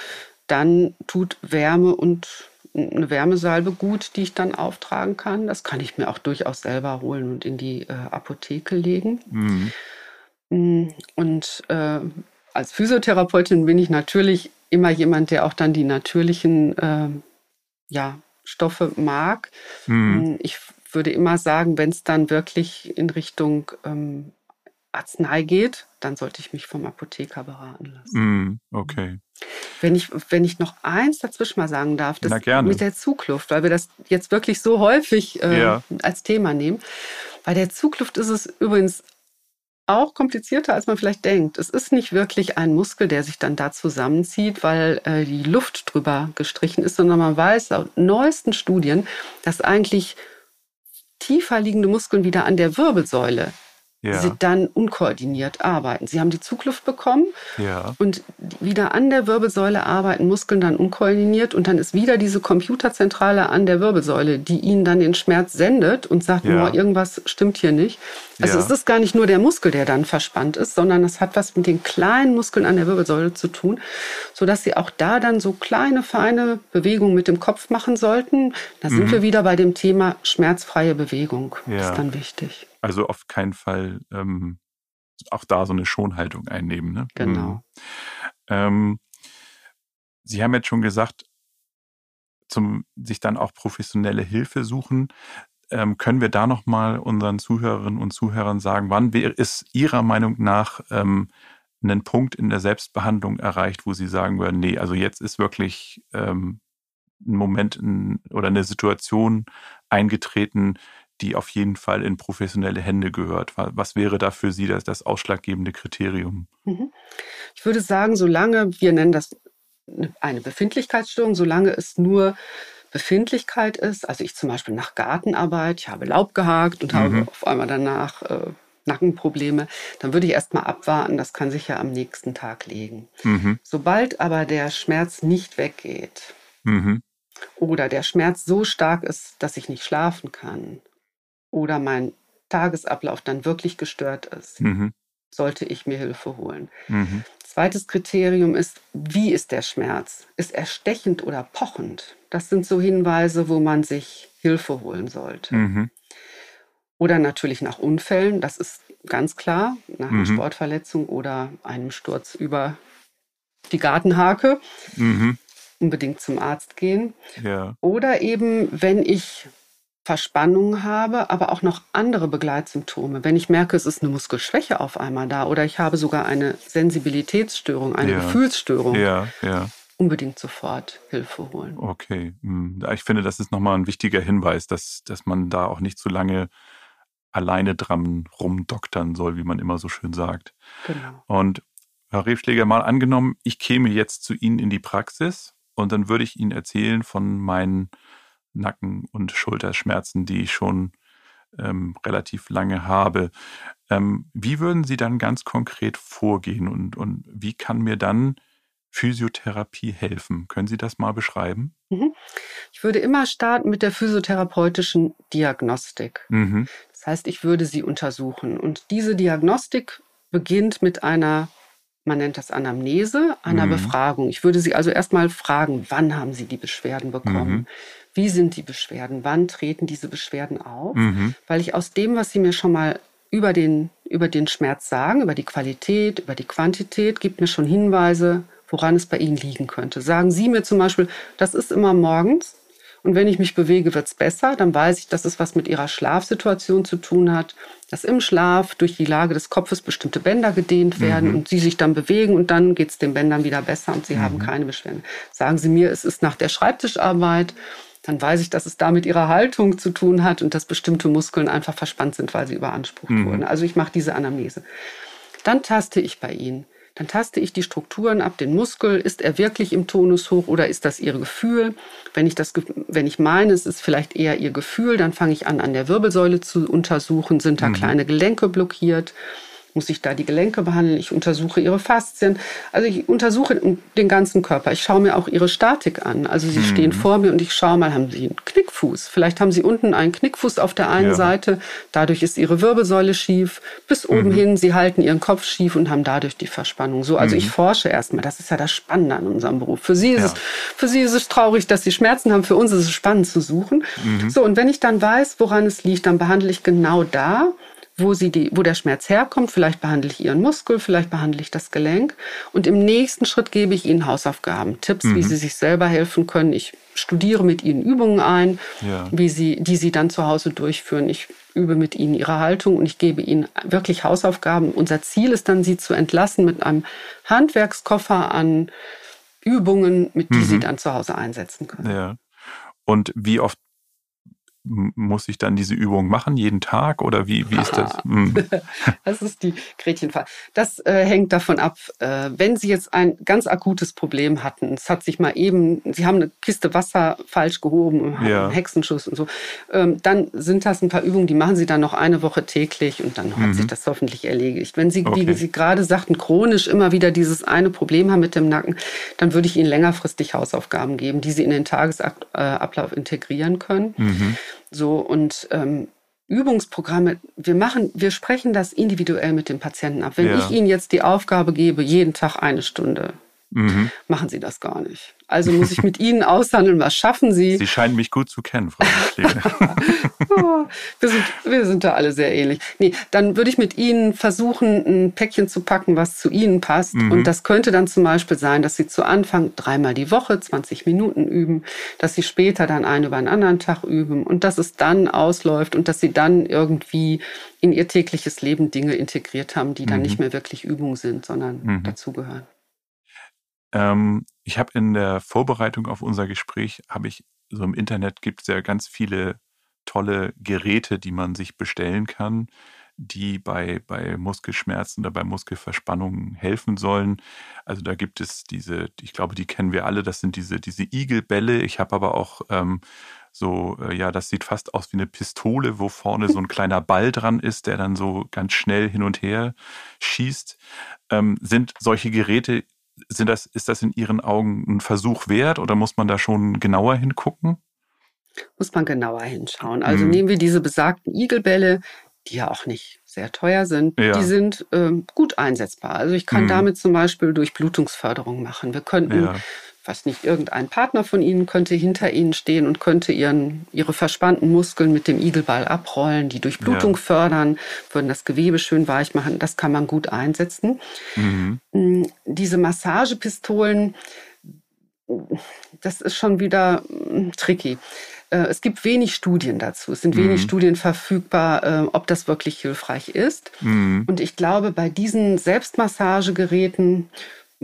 dann tut Wärme und eine Wärmesalbe gut, die ich dann auftragen kann. Das kann ich mir auch durchaus selber holen und in die äh, Apotheke legen. Mhm. Mm, und äh, als Physiotherapeutin bin ich natürlich immer jemand, der auch dann die natürlichen äh, ja, Stoffe mag. Mhm. Mm, ich würde immer sagen, wenn es dann wirklich in Richtung ähm, Arznei geht, dann sollte ich mich vom Apotheker beraten lassen. Mm, okay. Wenn ich, wenn ich noch eins dazwischen mal sagen darf, das mit der Zugluft, weil wir das jetzt wirklich so häufig äh, ja. als Thema nehmen. Bei der Zugluft ist es übrigens auch komplizierter, als man vielleicht denkt. Es ist nicht wirklich ein Muskel, der sich dann da zusammenzieht, weil äh, die Luft drüber gestrichen ist, sondern man weiß aus neuesten Studien, dass eigentlich tiefer liegende Muskeln wieder an der Wirbelsäule ja. sie dann unkoordiniert arbeiten. Sie haben die Zugluft bekommen ja. und wieder an der Wirbelsäule arbeiten Muskeln dann unkoordiniert und dann ist wieder diese Computerzentrale an der Wirbelsäule, die ihnen dann den Schmerz sendet und sagt, ja. irgendwas stimmt hier nicht. Also es ist gar nicht nur der Muskel, der dann verspannt ist, sondern es hat was mit den kleinen Muskeln an der Wirbelsäule zu tun, sodass sie auch da dann so kleine, feine Bewegungen mit dem Kopf machen sollten. Da mhm. sind wir wieder bei dem Thema schmerzfreie Bewegung. Das ist dann wichtig. Also auf keinen Fall ähm, auch da so eine Schonhaltung einnehmen. Ne? Genau. Mhm. Ähm, Sie haben jetzt schon gesagt, zum sich dann auch professionelle Hilfe suchen. Ähm, können wir da nochmal unseren Zuhörerinnen und Zuhörern sagen, wann ist Ihrer Meinung nach ähm, ein Punkt in der Selbstbehandlung erreicht, wo Sie sagen würden, nee, also jetzt ist wirklich ähm, ein Moment in, oder eine Situation eingetreten, die auf jeden Fall in professionelle Hände gehört. Was wäre da für Sie das, das ausschlaggebende Kriterium? Mhm. Ich würde sagen, solange wir nennen das eine Befindlichkeitsstörung, solange es nur Befindlichkeit ist, also ich zum Beispiel nach Gartenarbeit, ich habe Laub gehakt und mhm. habe auf einmal danach äh, Nackenprobleme, dann würde ich erstmal abwarten, das kann sich ja am nächsten Tag legen. Mhm. Sobald aber der Schmerz nicht weggeht mhm. oder der Schmerz so stark ist, dass ich nicht schlafen kann oder mein Tagesablauf dann wirklich gestört ist, mhm. sollte ich mir Hilfe holen. Mhm. Zweites Kriterium ist, wie ist der Schmerz? Ist er stechend oder pochend? Das sind so Hinweise, wo man sich Hilfe holen sollte. Mhm. Oder natürlich nach Unfällen, das ist ganz klar, nach einer mhm. Sportverletzung oder einem Sturz über die Gartenhake. Mhm. Unbedingt zum Arzt gehen. Ja. Oder eben, wenn ich Verspannung habe, aber auch noch andere Begleitsymptome. Wenn ich merke, es ist eine Muskelschwäche auf einmal da oder ich habe sogar eine Sensibilitätsstörung, eine ja. Gefühlsstörung, ja, ja. Unbedingt sofort Hilfe holen. Okay, hm. ich finde, das ist nochmal ein wichtiger Hinweis, dass, dass man da auch nicht zu lange alleine dran rumdoktern soll, wie man immer so schön sagt. Genau. Und Herr Rebschläger, mal angenommen, ich käme jetzt zu Ihnen in die Praxis und dann würde ich Ihnen erzählen von meinen Nacken- und Schulterschmerzen, die ich schon ähm, relativ lange habe. Ähm, wie würden Sie dann ganz konkret vorgehen und, und wie kann mir dann Physiotherapie helfen? Können Sie das mal beschreiben? Mhm. Ich würde immer starten mit der physiotherapeutischen Diagnostik. Mhm. Das heißt, ich würde sie untersuchen. Und diese Diagnostik beginnt mit einer, man nennt das Anamnese, einer mhm. Befragung. Ich würde sie also erstmal fragen, wann haben Sie die Beschwerden bekommen? Mhm. Wie sind die Beschwerden? Wann treten diese Beschwerden auf? Mhm. Weil ich aus dem, was Sie mir schon mal über den, über den Schmerz sagen, über die Qualität, über die Quantität, gibt mir schon Hinweise, woran es bei Ihnen liegen könnte. Sagen Sie mir zum Beispiel, das ist immer morgens und wenn ich mich bewege, wird es besser, dann weiß ich, dass es was mit Ihrer Schlafsituation zu tun hat, dass im Schlaf durch die Lage des Kopfes bestimmte Bänder gedehnt werden mhm. und Sie sich dann bewegen und dann geht es den Bändern wieder besser und Sie mhm. haben keine Beschwerden. Sagen Sie mir, es ist nach der Schreibtischarbeit dann weiß ich, dass es da mit ihrer Haltung zu tun hat und dass bestimmte Muskeln einfach verspannt sind, weil sie überansprucht mhm. wurden. Also ich mache diese Anamnese. Dann taste ich bei ihnen. Dann taste ich die Strukturen ab, den Muskel. Ist er wirklich im Tonus hoch oder ist das ihr Gefühl? Wenn ich, das, wenn ich meine, es ist vielleicht eher ihr Gefühl, dann fange ich an, an der Wirbelsäule zu untersuchen. Sind da mhm. kleine Gelenke blockiert? Muss ich da die Gelenke behandeln, ich untersuche ihre Faszien, also ich untersuche den ganzen Körper. Ich schaue mir auch ihre Statik an. Also sie mhm. stehen vor mir und ich schaue mal, haben sie einen Knickfuß? Vielleicht haben sie unten einen Knickfuß auf der einen ja. Seite, dadurch ist ihre Wirbelsäule schief, bis oben mhm. hin, sie halten ihren Kopf schief und haben dadurch die Verspannung. So, also mhm. ich forsche erstmal. Das ist ja das Spannende an unserem Beruf. Für sie ist ja. es, für sie ist es traurig, dass sie Schmerzen haben. Für uns ist es spannend zu suchen. Mhm. So, und wenn ich dann weiß, woran es liegt, dann behandle ich genau da wo, sie die, wo der Schmerz herkommt. Vielleicht behandle ich ihren Muskel, vielleicht behandle ich das Gelenk. Und im nächsten Schritt gebe ich ihnen Hausaufgaben, Tipps, mhm. wie sie sich selber helfen können. Ich studiere mit ihnen Übungen ein, ja. wie sie, die sie dann zu Hause durchführen. Ich übe mit ihnen ihre Haltung und ich gebe ihnen wirklich Hausaufgaben. Unser Ziel ist dann, sie zu entlassen mit einem Handwerkskoffer an Übungen, mit die mhm. sie dann zu Hause einsetzen können. Ja. Und wie oft muss ich dann diese Übung machen, jeden Tag oder wie, wie ist das? Hm. das ist die Gretchenfrage. Das äh, hängt davon ab, äh, wenn Sie jetzt ein ganz akutes Problem hatten, es hat sich mal eben, Sie haben eine Kiste Wasser falsch gehoben, ja. einen Hexenschuss und so, ähm, dann sind das ein paar Übungen, die machen Sie dann noch eine Woche täglich und dann hat mhm. sich das hoffentlich erledigt. Wenn Sie, okay. wie Sie gerade sagten, chronisch immer wieder dieses eine Problem haben mit dem Nacken, dann würde ich Ihnen längerfristig Hausaufgaben geben, die Sie in den Tagesablauf integrieren können. Mhm. So und ähm, Übungsprogramme, wir machen, wir sprechen das individuell mit dem Patienten ab. Wenn ja. ich Ihnen jetzt die Aufgabe gebe, jeden Tag eine Stunde, mhm. machen Sie das gar nicht. Also muss ich mit Ihnen aushandeln, was schaffen Sie? Sie scheinen mich gut zu kennen, Frau oh, wir, sind, wir sind da alle sehr ähnlich. Nee, dann würde ich mit Ihnen versuchen, ein Päckchen zu packen, was zu Ihnen passt. Mhm. Und das könnte dann zum Beispiel sein, dass Sie zu Anfang dreimal die Woche 20 Minuten üben, dass Sie später dann einen über einen anderen Tag üben und dass es dann ausläuft und dass Sie dann irgendwie in Ihr tägliches Leben Dinge integriert haben, die dann mhm. nicht mehr wirklich Übung sind, sondern mhm. dazugehören. Ähm, ich habe in der Vorbereitung auf unser Gespräch, habe ich so im Internet gibt es ja ganz viele tolle Geräte, die man sich bestellen kann, die bei, bei Muskelschmerzen oder bei Muskelverspannungen helfen sollen. Also da gibt es diese, ich glaube, die kennen wir alle, das sind diese, diese Igelbälle. Ich habe aber auch ähm, so, äh, ja, das sieht fast aus wie eine Pistole, wo vorne so ein kleiner Ball dran ist, der dann so ganz schnell hin und her schießt. Ähm, sind solche Geräte sind das, ist das in Ihren Augen ein Versuch wert oder muss man da schon genauer hingucken? Muss man genauer hinschauen. Also mhm. nehmen wir diese besagten Igelbälle, die ja auch nicht sehr teuer sind, ja. die sind ähm, gut einsetzbar. Also ich kann mhm. damit zum Beispiel Durchblutungsförderung machen. Wir könnten ja weiß nicht, irgendein Partner von Ihnen könnte hinter Ihnen stehen und könnte ihren, Ihre verspannten Muskeln mit dem Igelball abrollen, die Durchblutung ja. fördern, würden das Gewebe schön weich machen. Das kann man gut einsetzen. Mhm. Mm, diese Massagepistolen, das ist schon wieder mm, tricky. Äh, es gibt wenig Studien dazu. Es sind wenig mhm. Studien verfügbar, äh, ob das wirklich hilfreich ist. Mhm. Und ich glaube, bei diesen Selbstmassagegeräten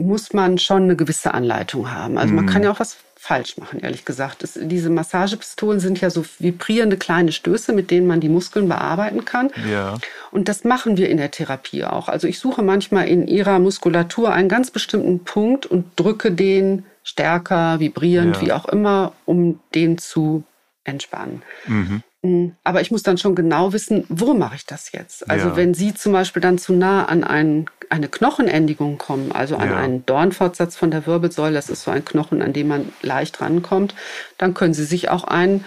muss man schon eine gewisse Anleitung haben. Also man kann mhm. ja auch was falsch machen, ehrlich gesagt. Es, diese Massagepistolen sind ja so vibrierende kleine Stöße, mit denen man die Muskeln bearbeiten kann. Ja. Und das machen wir in der Therapie auch. Also ich suche manchmal in ihrer Muskulatur einen ganz bestimmten Punkt und drücke den stärker, vibrierend, ja. wie auch immer, um den zu entspannen. Mhm. Mm, aber ich muss dann schon genau wissen, wo mache ich das jetzt? Also ja. wenn Sie zum Beispiel dann zu nah an ein, eine Knochenendigung kommen, also an ja. einen Dornfortsatz von der Wirbelsäule, das ist so ein Knochen, an dem man leicht rankommt, dann können Sie sich auch einen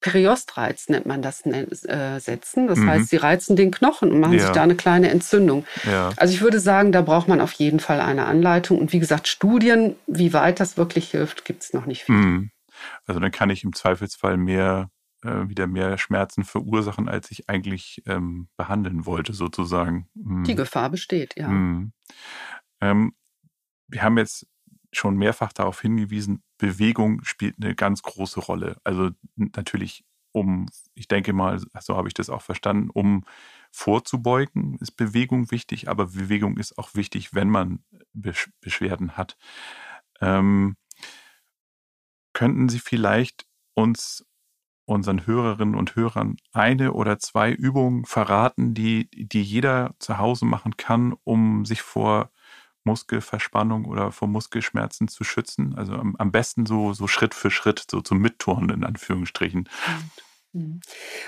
Periostreiz, nennt man das, äh, setzen. Das mhm. heißt, Sie reizen den Knochen und machen ja. sich da eine kleine Entzündung. Also ich würde sagen, da braucht man auf jeden Fall eine Anleitung. Und wie gesagt, Studien, wie weit das wirklich hilft, gibt es noch nicht viel. Mhm. Also dann kann ich im Zweifelsfall mehr äh, wieder mehr Schmerzen verursachen, als ich eigentlich ähm, behandeln wollte, sozusagen. Mhm. Die Gefahr besteht, ja. Mhm. Ähm, wir haben jetzt schon mehrfach darauf hingewiesen, Bewegung spielt eine ganz große Rolle. Also natürlich, um, ich denke mal, so habe ich das auch verstanden, um vorzubeugen, ist Bewegung wichtig, aber Bewegung ist auch wichtig, wenn man Beschwerden hat. Ähm, könnten Sie vielleicht uns unseren Hörerinnen und Hörern eine oder zwei Übungen verraten, die, die jeder zu Hause machen kann, um sich vor Muskelverspannung oder vor Muskelschmerzen zu schützen? Also am, am besten so, so Schritt für Schritt, so zum Mitturnen in Anführungsstrichen. Mhm.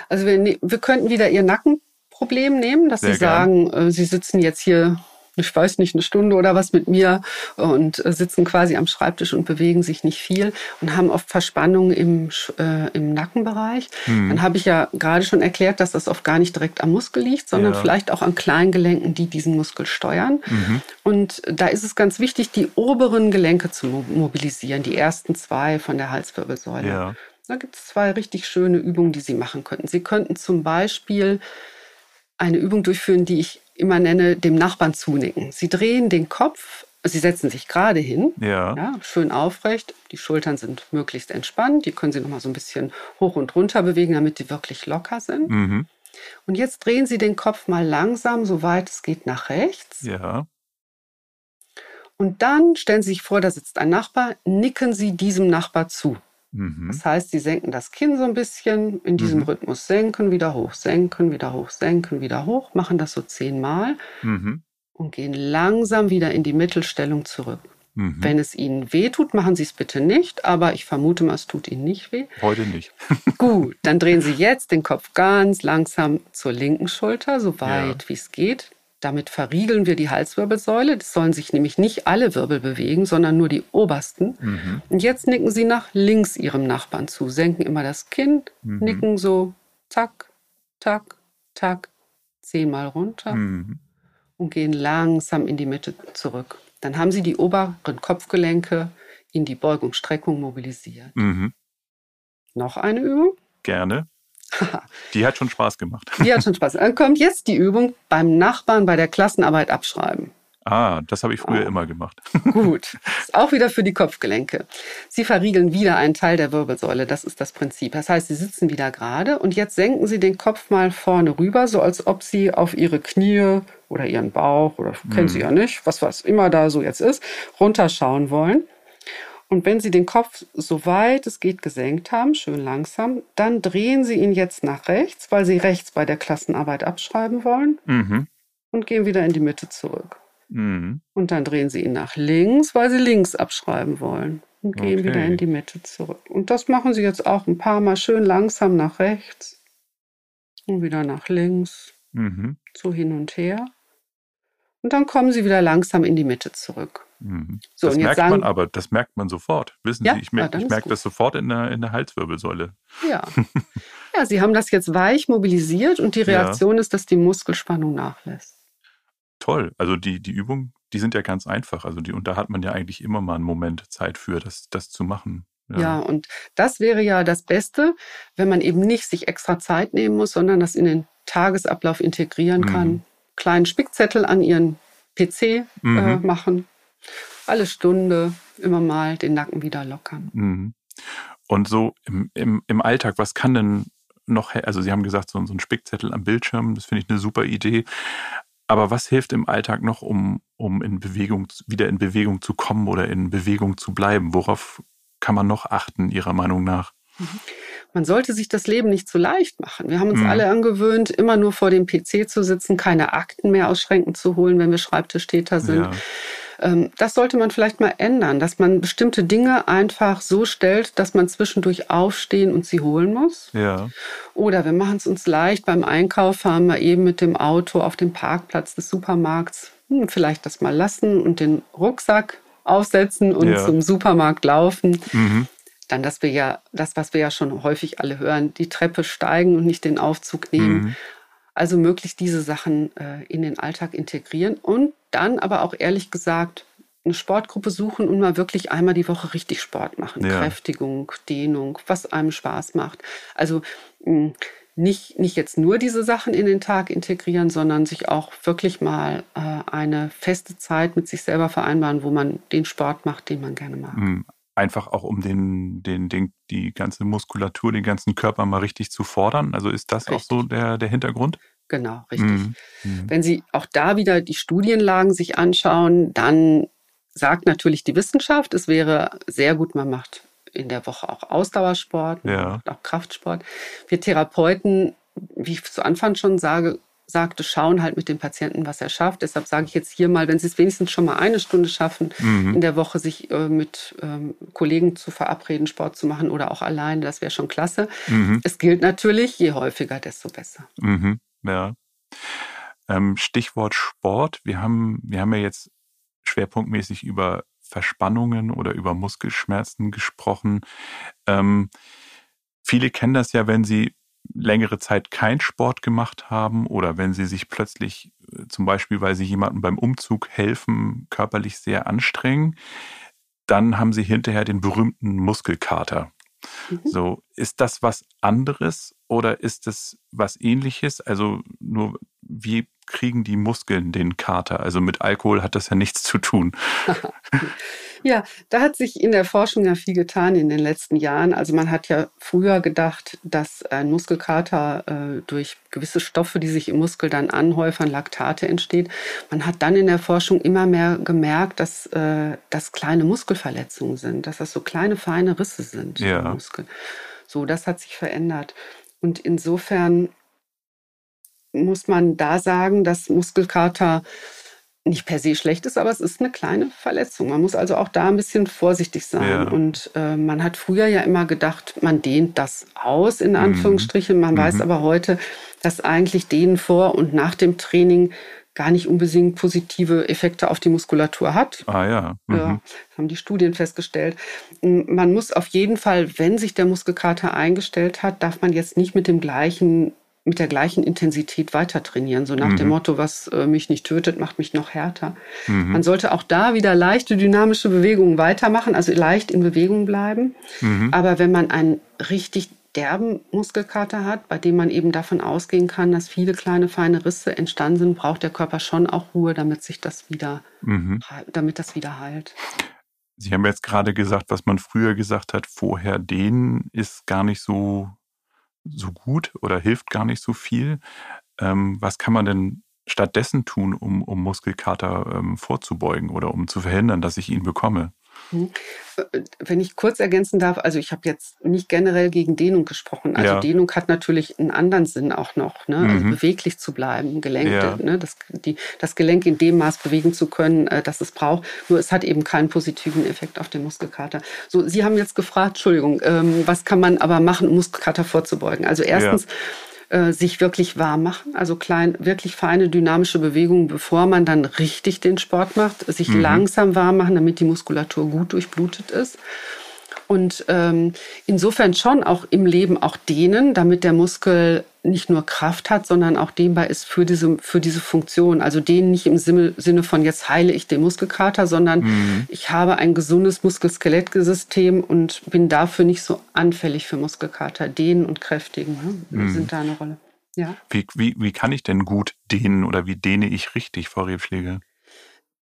Also wir, ne-, wir könnten wieder Ihr Nackenproblem nehmen, dass Sehr Sie sagen, gern. Äh, Sie sitzen jetzt hier ich weiß nicht, eine Stunde oder was mit mir und äh, sitzen quasi am Schreibtisch und bewegen sich nicht viel und haben oft Verspannungen im, äh, im Nackenbereich. Mhm. Dann habe ich ja gerade schon erklärt, dass das oft gar nicht direkt am Muskel liegt, sondern ja. vielleicht auch an Kleingelenken, die diesen Muskel steuern. Mhm. Und da ist es ganz wichtig, die oberen Gelenke zu mobilisieren, die ersten zwei von der Halswirbelsäule. Ja. Da gibt es zwei richtig schöne Übungen, die Sie machen könnten. Sie könnten zum Beispiel eine Übung durchführen, die ich immer nenne, dem Nachbarn zunicken. Sie drehen den Kopf, Sie setzen sich gerade hin, ja. ja. schön aufrecht. Die Schultern sind möglichst entspannt. Die können Sie noch mal so ein bisschen hoch und runter bewegen, damit die wirklich locker sind. Mhm. Und jetzt drehen Sie den Kopf mal langsam, soweit es geht, nach rechts. Ja. Und dann stellen Sie sich vor, da sitzt ein Nachbar, nicken Sie diesem Nachbar zu. Mhm. Das heißt, Sie senken das Kinn so ein bisschen, in diesem mhm. Rhythmus senken, wieder hoch, senken, wieder hoch, senken, wieder hoch, machen das so zehnmal mhm. und gehen langsam wieder in die Mittelstellung zurück. Mhm. Wenn es Ihnen weh tut, machen Sie es bitte nicht, aber ich vermute mal, es tut Ihnen nicht weh. Heute nicht. Gut, dann drehen Sie jetzt den Kopf ganz langsam zur linken Schulter, so weit ja. wie es geht. Damit verriegeln wir die Halswirbelsäule. Das sollen sich nämlich nicht alle Wirbel bewegen, sondern nur die obersten. Mhm. Und jetzt nicken Sie nach links Ihrem Nachbarn zu, senken immer das Kinn, mhm. nicken so, zack, tack, tack, zehnmal runter mhm. und gehen langsam in die Mitte zurück. Dann haben Sie die oberen Kopfgelenke in die Beugung-Streckung mobilisiert. Mhm. Noch eine Übung? Gerne. Die hat schon Spaß gemacht. Die hat schon Spaß. Dann kommt jetzt die Übung beim Nachbarn bei der Klassenarbeit abschreiben. Ah, das habe ich früher oh. immer gemacht. Gut. Ist auch wieder für die Kopfgelenke. Sie verriegeln wieder einen Teil der Wirbelsäule. Das ist das Prinzip. Das heißt, Sie sitzen wieder gerade und jetzt senken Sie den Kopf mal vorne rüber, so als ob Sie auf Ihre Knie oder Ihren Bauch oder hm. kennen Sie ja nicht, was was immer da so jetzt ist, runterschauen wollen. Und wenn Sie den Kopf so weit es geht gesenkt haben, schön langsam, dann drehen Sie ihn jetzt nach rechts, weil Sie rechts bei der Klassenarbeit abschreiben wollen mhm. und gehen wieder in die Mitte zurück. Mhm. Und dann drehen Sie ihn nach links, weil Sie links abschreiben wollen und gehen okay. wieder in die Mitte zurück. Und das machen Sie jetzt auch ein paar Mal schön langsam nach rechts und wieder nach links, mhm. so hin und her. Und dann kommen Sie wieder langsam in die Mitte zurück. Mhm. So, das merkt sagen, man aber, das merkt man sofort. Wissen ja, Sie, ich, mer ja, ich merke das sofort in der, in der Halswirbelsäule. Ja. ja, Sie haben das jetzt weich mobilisiert und die Reaktion ja. ist, dass die Muskelspannung nachlässt. Toll. Also die, die Übung, die sind ja ganz einfach. Also die, und da hat man ja eigentlich immer mal einen Moment Zeit für, das, das zu machen. Ja. ja, und das wäre ja das Beste, wenn man eben nicht sich extra Zeit nehmen muss, sondern das in den Tagesablauf integrieren mhm. kann. Kleinen Spickzettel an Ihren PC äh, mhm. äh, machen alle Stunde immer mal den Nacken wieder lockern. Mhm. Und so im, im, im Alltag, was kann denn noch, also Sie haben gesagt, so, so ein Spickzettel am Bildschirm, das finde ich eine super Idee. Aber was hilft im Alltag noch, um, um in Bewegung, wieder in Bewegung zu kommen oder in Bewegung zu bleiben? Worauf kann man noch achten, Ihrer Meinung nach? Mhm. Man sollte sich das Leben nicht zu leicht machen. Wir haben uns mhm. alle angewöhnt, immer nur vor dem PC zu sitzen, keine Akten mehr aus Schränken zu holen, wenn wir Schreibtischtäter sind. Ja. Ähm, das sollte man vielleicht mal ändern, dass man bestimmte Dinge einfach so stellt, dass man zwischendurch aufstehen und sie holen muss. Ja. Oder wir machen es uns leicht beim Einkauf, fahren wir eben mit dem Auto auf dem Parkplatz des Supermarkts. Hm, vielleicht das mal lassen und den Rucksack aufsetzen und ja. zum Supermarkt laufen. Mhm. Dann, dass wir ja, das, was wir ja schon häufig alle hören, die Treppe steigen und nicht den Aufzug nehmen. Mhm. Also möglichst diese Sachen äh, in den Alltag integrieren und dann aber auch ehrlich gesagt eine Sportgruppe suchen und mal wirklich einmal die Woche richtig Sport machen. Ja. Kräftigung, Dehnung, was einem Spaß macht. Also hm, nicht, nicht jetzt nur diese Sachen in den Tag integrieren, sondern sich auch wirklich mal äh, eine feste Zeit mit sich selber vereinbaren, wo man den Sport macht, den man gerne mag. Hm, einfach auch um den, den, den, die ganze Muskulatur, den ganzen Körper mal richtig zu fordern. Also ist das richtig. auch so der, der Hintergrund? Genau, richtig. Mhm. mhm. Wenn Sie auch da wieder die Studienlagen sich anschauen, dann sagt natürlich die Wissenschaft, es wäre sehr gut, man macht in der Woche auch Ausdauersport, ja. auch Kraftsport. Wir Therapeuten, wie ich zu Anfang schon sage, sagte, schauen halt mit dem Patienten, was er schafft. Deshalb sage ich jetzt hier mal, wenn Sie es wenigstens schon mal eine Stunde schaffen, mhm. in der Woche sich äh, mit ähm, Kollegen zu verabreden, Sport zu machen oder auch alleine, das wäre schon klasse. Mhm. Es gilt natürlich, je häufiger, desto besser. Mhm. Ja. Ähm, Stichwort Sport. Wir haben, wir haben ja jetzt schwerpunktmäßig über Verspannungen oder über Muskelschmerzen gesprochen. Ähm, viele kennen das ja, wenn sie längere Zeit keinen Sport gemacht haben oder wenn sie sich plötzlich, äh, zum Beispiel, weil sie jemandem beim Umzug helfen, körperlich sehr anstrengen, dann haben sie hinterher den berühmten Muskelkater. Mhm. So, ist das was anderes oder ist es was ähnliches? Also nur wie kriegen die Muskeln den Kater? Also mit Alkohol hat das ja nichts zu tun. ja, da hat sich in der Forschung ja viel getan in den letzten Jahren. Also man hat ja früher gedacht, dass ein Muskelkater äh, durch gewisse Stoffe, die sich im Muskel dann anhäufern, Laktate entsteht. Man hat dann in der Forschung immer mehr gemerkt, dass äh, das kleine Muskelverletzungen sind, dass das so kleine feine Risse sind ja. im Muskel. So, das hat sich verändert. Und insofern muss man da sagen, dass Muskelkater nicht per se schlecht ist, aber es ist eine kleine Verletzung. Man muss also auch da ein bisschen vorsichtig sein. Ja. Und äh, man hat früher ja immer gedacht, man dehnt das aus, in mhm. Anführungsstrichen. Man mhm. weiß aber heute, dass eigentlich dehnen vor und nach dem Training gar nicht unbedingt positive Effekte auf die Muskulatur hat. Ah ja. Mhm. ja. Das haben die Studien festgestellt. Man muss auf jeden Fall, wenn sich der Muskelkater eingestellt hat, darf man jetzt nicht mit dem gleichen mit der gleichen Intensität weiter trainieren. So nach mhm. dem Motto, was äh, mich nicht tötet, macht mich noch härter. Mhm. Man sollte auch da wieder leichte dynamische Bewegungen weitermachen, also leicht in Bewegung bleiben. Mhm. Aber wenn man einen richtig derben Muskelkater hat, bei dem man eben davon ausgehen kann, dass viele kleine feine Risse entstanden sind, braucht der Körper schon auch Ruhe, damit sich das wieder, mhm. damit das wieder heilt. Sie haben jetzt gerade gesagt, was man früher gesagt hat, vorher dehnen ist gar nicht so so gut oder hilft gar nicht so viel. Ähm, was kann man denn stattdessen tun, um, um Muskelkater ähm, vorzubeugen oder um zu verhindern, dass ich ihn bekomme? Mhm. Wenn ich kurz ergänzen darf, also ich habe jetzt nicht generell gegen Dehnung gesprochen. Also ja. Dehnung hat natürlich einen anderen Sinn auch noch, ne? Also mhm. also beweglich zu bleiben, Gelenk, ja. ne? das, die, das Gelenk in dem Maß bewegen zu können, äh, das es braucht. Nur es hat eben keinen positiven Effekt auf den Muskelkater. So, Sie haben jetzt gefragt, Entschuldigung, ähm, was kann man aber machen, um Muskelkater vorzubeugen? Also erstens, ja äh, sich wirklich warm machen, also klein, wirklich feine dynamische Bewegungen, bevor man dann richtig den Sport macht, sich mhm. langsam warm machen, damit die Muskulatur gut durchblutet ist. Und ähm, insofern schon auch im Leben auch dehnen, damit der Muskel nicht nur Kraft hat, sondern auch dehnbar ist für diese, für diese Funktion. Also dehnen nicht im Sinne von jetzt heile ich den Muskelkater, sondern mhm. ich habe ein gesundes Muskel-Skelett-System und bin dafür nicht so anfällig für Muskelkater. Dehnen und kräftigen ne, mhm. sind da eine Rolle. Ja. Wie, wie, wie kann ich denn gut dehnen oder wie dehne ich richtig, Frau Rebschläge?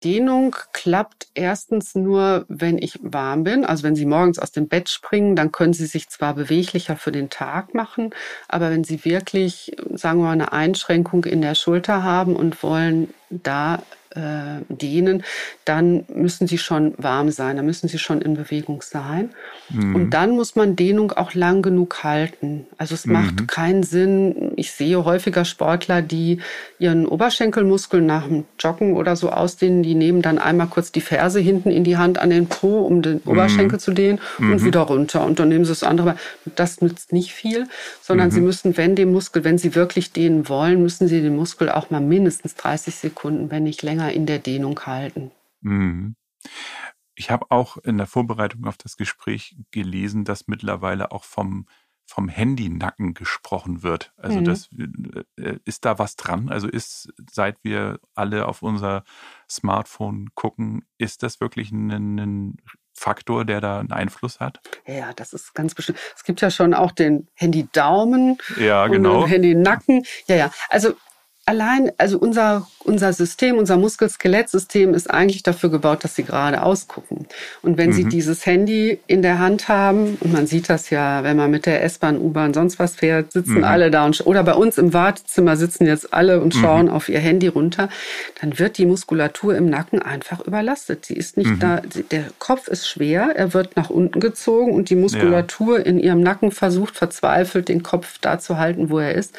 Dehnung klappt erstens nur, wenn ich warm bin. Also wenn Sie morgens aus dem Bett springen, dann können Sie sich zwar beweglicher für den Tag machen, aber wenn Sie wirklich, sagen wir mal, eine Einschränkung in der Schulter haben und wollen da äh, dehnen, dann müssen sie schon warm sein, dann müssen sie schon in Bewegung sein. Mhm. Und dann muss man Dehnung auch lang genug halten. Also es mhm. macht keinen Sinn. Ich sehe häufiger Sportler, die ihren Oberschenkelmuskel nach dem Joggen oder so ausdehnen, die nehmen dann einmal kurz die Ferse hinten in die Hand an den Po, um den mhm. Oberschenkel zu dehnen und mhm. wieder runter. Und dann nehmen sie das andere. Das nützt nicht viel, sondern sie mhm. müssen, wenn den Muskel, wenn sie wirklich dehnen wollen, müssen sie den Muskel auch mal mindestens 30 Sekunden, wenn nicht länger, länger in der Dehnung halten. Mhm. Ich habe auch in der Vorbereitung auf das Gespräch gelesen, dass mittlerweile auch vom, vom Handy-Nacken gesprochen wird. Also mhm. das äh, ist da was dran? Also ist, seit wir alle auf unser Smartphone gucken, ist das wirklich ein, ein Faktor, der da einen Einfluss hat? Ja, das ist ganz bestimmt. Es gibt ja schon auch den Handy-Daumen ja, genau. und den Handy-Nacken. Ja, ja. Also allein, also unser, unser System, unser Muskel-Skelett-System ist eigentlich dafür gebaut, dass sie gerade ausgucken. Und wenn mhm. sie dieses Handy in der Hand haben, und man sieht das ja, wenn man mit der S-Bahn, U-Bahn, sonst was fährt, sitzen mhm. alle da und, oder bei uns im Wartezimmer sitzen jetzt alle und mhm. schauen mhm. auf ihr Handy runter, dann wird die Muskulatur im Nacken einfach überlastet. Sie ist nicht mhm. da, der Kopf ist schwer, er wird nach unten gezogen und die Muskulatur ja. in ihrem Nacken versucht verzweifelt, den Kopf da zu halten, wo er ist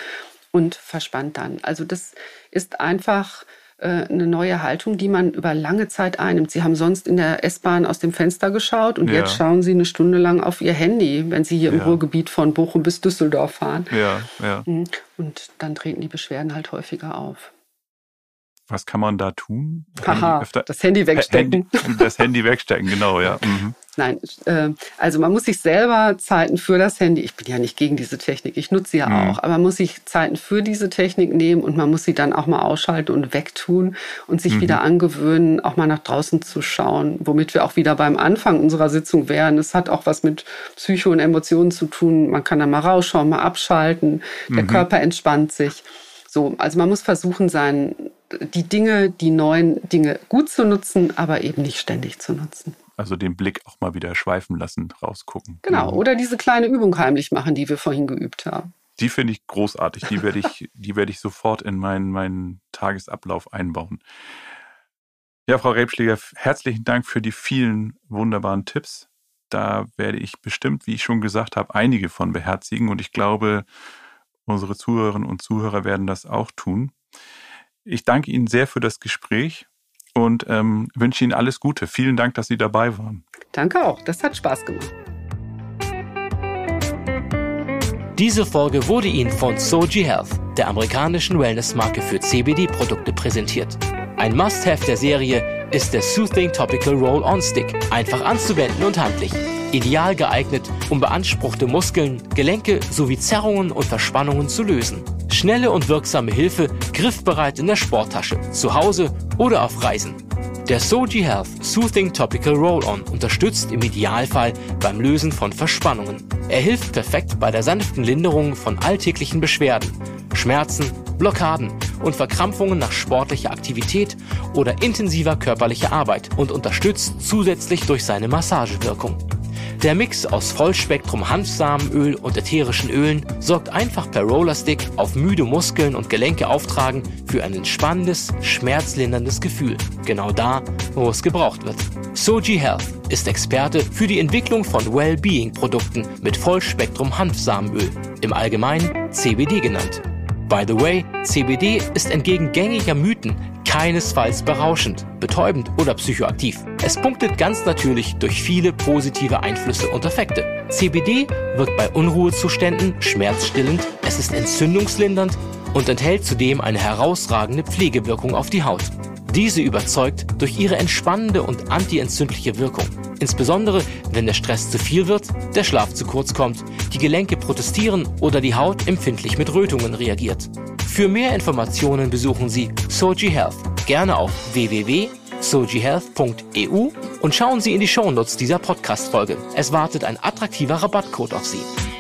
und verspannt dann. Also das ist einfach äh, eine neue Haltung, die man über lange Zeit einnimmt. Sie haben sonst in der S-Bahn aus dem Fenster geschaut und ja. jetzt schauen Sie eine Stunde lang auf Ihr Handy, wenn Sie hier ja. im Ruhrgebiet von Bochum bis Düsseldorf fahren. Ja, ja. Mhm. Und dann treten die Beschwerden halt häufiger auf. Was kann man da tun? Haha, das Handy wegstecken. Handy, das Handy wegstecken, genau, ja. Mhm. Nein, äh, also man muss sich selber Zeiten für das Handy, ich bin ja nicht gegen diese Technik, ich nutze sie ja mhm. auch, aber man muss sich Zeiten für diese Technik nehmen und man muss sie dann auch mal ausschalten und wegtun und sich mhm. wieder angewöhnen, auch mal nach draußen zu schauen, womit wir auch wieder beim Anfang unserer Sitzung wären. Es hat auch was mit Psycho und Emotionen zu tun. Man kann da mal rausschauen, mal abschalten, der mhm. Körper entspannt sich. So, also man muss versuchen, sein, die Dinge, die neuen Dinge gut zu nutzen, aber eben nicht ständig zu nutzen. Also den Blick auch mal wieder schweifen lassen, rausgucken. Genau, mhm. oder diese kleine Übung heimlich machen, die wir vorhin geübt haben. Die finde ich großartig. Die werde ich, die werde ich sofort in meinen, meinen Tagesablauf einbauen. Ja, Frau Rebschläger, herzlichen Dank für die vielen wunderbaren Tipps. Da werde ich bestimmt, wie ich schon gesagt habe, einige von beherzigen und ich glaube, unsere Zuhörerinnen und Zuhörer werden das auch tun. Ich danke Ihnen sehr für das Gespräch und ähm, wünsche Ihnen alles Gute. Vielen Dank, dass Sie dabei waren. Danke auch, das hat Spaß gemacht. Diese Folge wurde Ihnen von Soji Health, der amerikanischen Wellnessmarke für CBD-Produkte, präsentiert. Ein Must-Have der Serie ist der Soothing Topical Roll-On Stick, einfach anzuwenden und handlich. Ideal geeignet, um beanspruchte Muskeln, Gelenke sowie Zerrungen und Verspannungen zu lösen. Schnelle und wirksame Hilfe, griffbereit in der Sporttasche, zu Hause oder auf Reisen. Der Soji Health Soothing Topical Roll-On unterstützt im Idealfall beim Lösen von Verspannungen. Er hilft perfekt bei der sanften Linderung von alltäglichen Beschwerden, Schmerzen, Blockaden und Verkrampfungen nach sportlicher Aktivität oder intensiver körperlicher Arbeit und unterstützt zusätzlich durch seine Massagewirkung. Der Mix aus Vollspektrum Hanfsamenöl und ätherischen Ölen sorgt einfach per Rollerstick auf müde Muskeln und Gelenke auftragen für ein entspannendes, schmerzlinderndes Gefühl. Genau da, wo es gebraucht wird. Soji Health ist Experte für die Entwicklung von Well-Being-Produkten mit Vollspektrum Hanfsamenöl, im Allgemeinen CBD genannt. By the way, CBD ist entgegen gängiger Mythen keinesfalls berauschend, betäubend oder psychoaktiv. Es punktet ganz natürlich durch viele positive Einflüsse und Effekte. CBD wirkt bei Unruhezuständen schmerzstillend, es ist entzündungslindernd und enthält zudem eine herausragende Pflegewirkung auf die Haut. Diese überzeugt durch ihre entspannende und antientzündliche Wirkung. Insbesondere, wenn der Stress zu viel wird, der Schlaf zu kurz kommt, die Gelenke protestieren oder die Haut empfindlich mit Rötungen reagiert. Für mehr Informationen besuchen Sie Soji Health gerne auf www.sojihealth.eu und schauen Sie in die Shownotes dieser Podcast-Folge. Es wartet ein attraktiver Rabattcode auf Sie.